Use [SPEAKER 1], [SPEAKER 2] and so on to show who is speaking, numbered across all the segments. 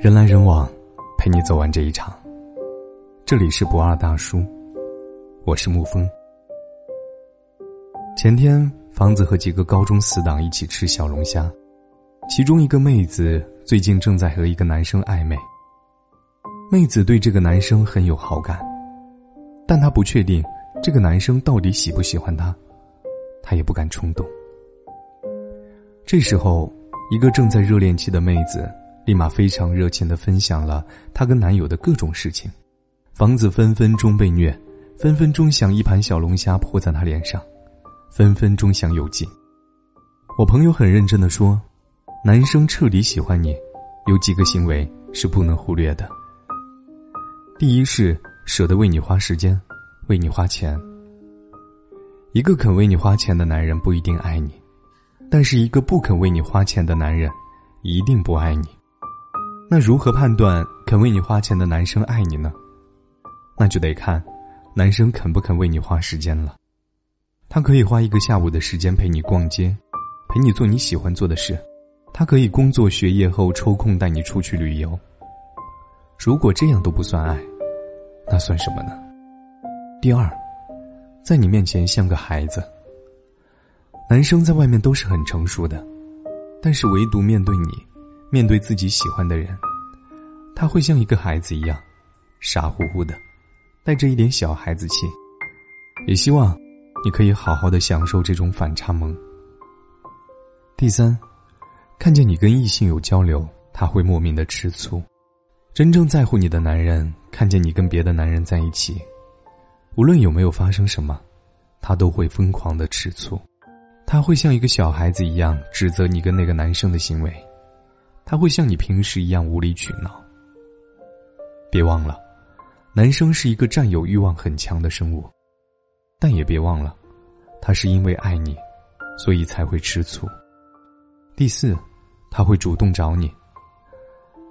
[SPEAKER 1] 人来人往，陪你走完这一场。这里是不二大叔，我是沐风。前天，房子和几个高中死党一起吃小龙虾，其中一个妹子最近正在和一个男生暧昧。妹子对这个男生很有好感，但她不确定这个男生到底喜不喜欢她，她也不敢冲动。这时候，一个正在热恋期的妹子。立马非常热情的分享了她跟男友的各种事情，房子分分钟被虐，分分钟想一盘小龙虾泼在她脸上，分分钟想有劲。我朋友很认真的说，男生彻底喜欢你，有几个行为是不能忽略的。第一是舍得为你花时间，为你花钱。一个肯为你花钱的男人不一定爱你，但是一个不肯为你花钱的男人，一定不爱你。那如何判断肯为你花钱的男生爱你呢？那就得看，男生肯不肯为你花时间了。他可以花一个下午的时间陪你逛街，陪你做你喜欢做的事。他可以工作学业后抽空带你出去旅游。如果这样都不算爱，那算什么呢？第二，在你面前像个孩子。男生在外面都是很成熟的，但是唯独面对你。面对自己喜欢的人，他会像一个孩子一样，傻乎乎的，带着一点小孩子气。也希望你可以好好的享受这种反差萌。第三，看见你跟异性有交流，他会莫名的吃醋。真正在乎你的男人，看见你跟别的男人在一起，无论有没有发生什么，他都会疯狂的吃醋。他会像一个小孩子一样指责你跟那个男生的行为。他会像你平时一样无理取闹。别忘了，男生是一个占有欲望很强的生物，但也别忘了，他是因为爱你，所以才会吃醋。第四，他会主动找你。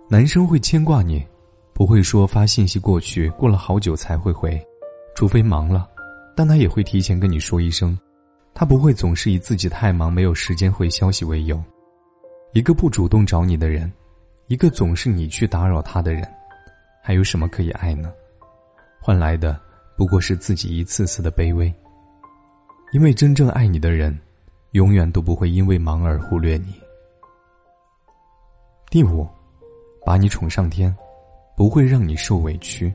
[SPEAKER 1] 男生会牵挂你，不会说发信息过去过了好久才会回，除非忙了，但他也会提前跟你说一声，他不会总是以自己太忙没有时间回消息为由。一个不主动找你的人，一个总是你去打扰他的人，还有什么可以爱呢？换来的不过是自己一次次的卑微。因为真正爱你的人，永远都不会因为忙而忽略你。第五，把你宠上天，不会让你受委屈。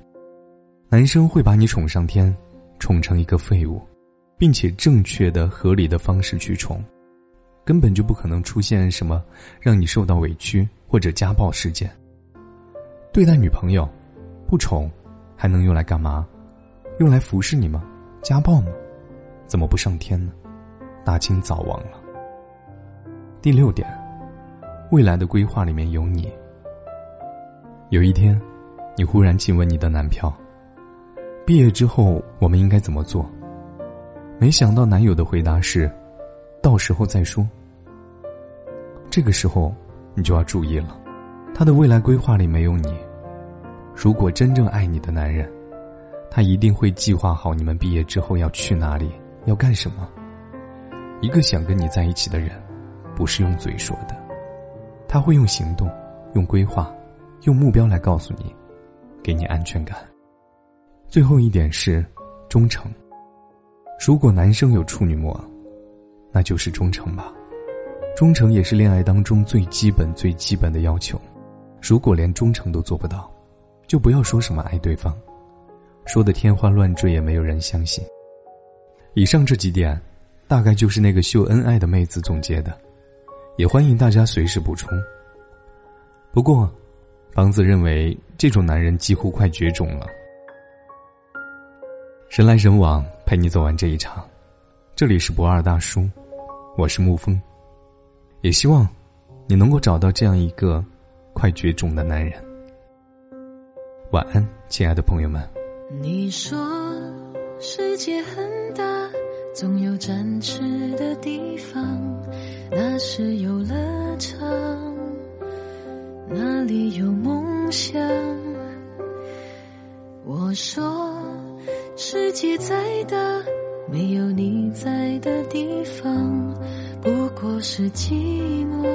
[SPEAKER 1] 男生会把你宠上天，宠成一个废物，并且正确的、合理的方式去宠。根本就不可能出现什么让你受到委屈或者家暴事件。对待女朋友，不宠，还能用来干嘛？用来服侍你吗？家暴吗？怎么不上天呢？大清早亡了。第六点，未来的规划里面有你。有一天，你忽然请问你的男票：“毕业之后我们应该怎么做？”没想到男友的回答是。到时候再说。这个时候，你就要注意了，他的未来规划里没有你。如果真正爱你的男人，他一定会计划好你们毕业之后要去哪里，要干什么。一个想跟你在一起的人，不是用嘴说的，他会用行动、用规划、用目标来告诉你，给你安全感。最后一点是忠诚。如果男生有处女膜。那就是忠诚吧，忠诚也是恋爱当中最基本、最基本的要求。如果连忠诚都做不到，就不要说什么爱对方，说的天花乱坠也没有人相信。以上这几点，大概就是那个秀恩爱的妹子总结的，也欢迎大家随时补充。不过，房子认为这种男人几乎快绝种了。人来人往，陪你走完这一场。这里是不二大叔。我是沐风，也希望你能够找到这样一个快绝种的男人。晚安，亲爱的朋友们。
[SPEAKER 2] 你说世界很大，总有展翅的地方，那是游乐场，那里有梦想。我说世界再大。没有你在的地方，不过是寂寞。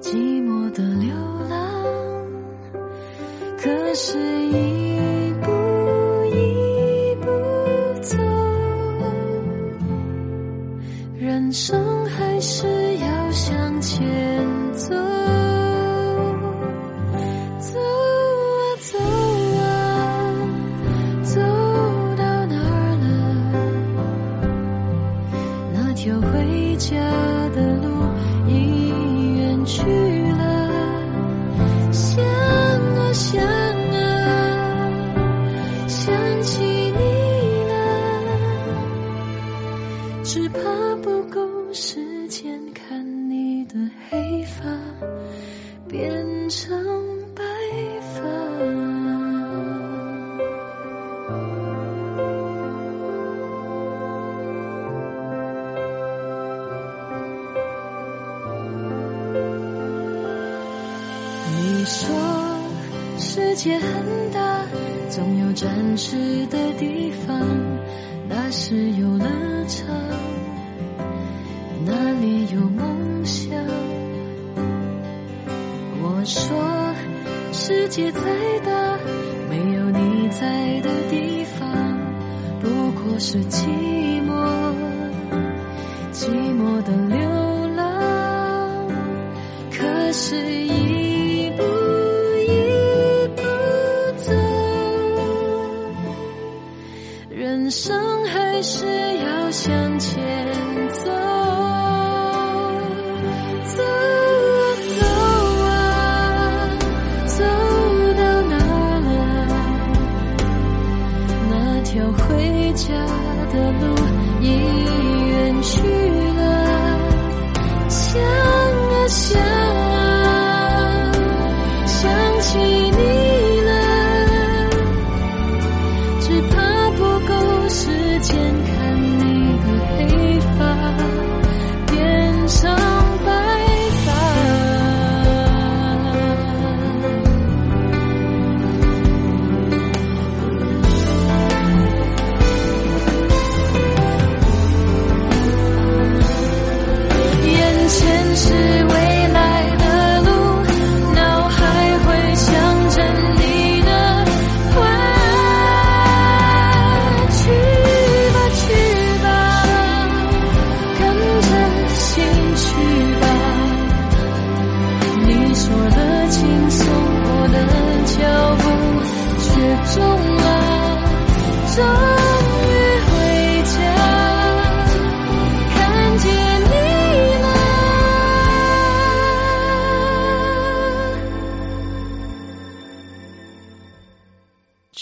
[SPEAKER 2] 寂寞的流浪，可是一只怕不够时间看你的黑发变成白发。你说世界很大，总有展示的地方，那是游乐场世界再大，没有你在的地方，不过是寂寞，寂寞的流浪。可是，的路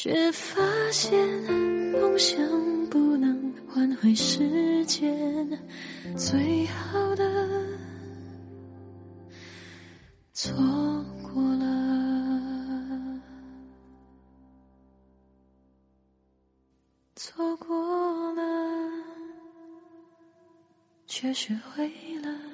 [SPEAKER 2] 却发现梦想不能换回时间，最好的错过了。错过了，却学会了。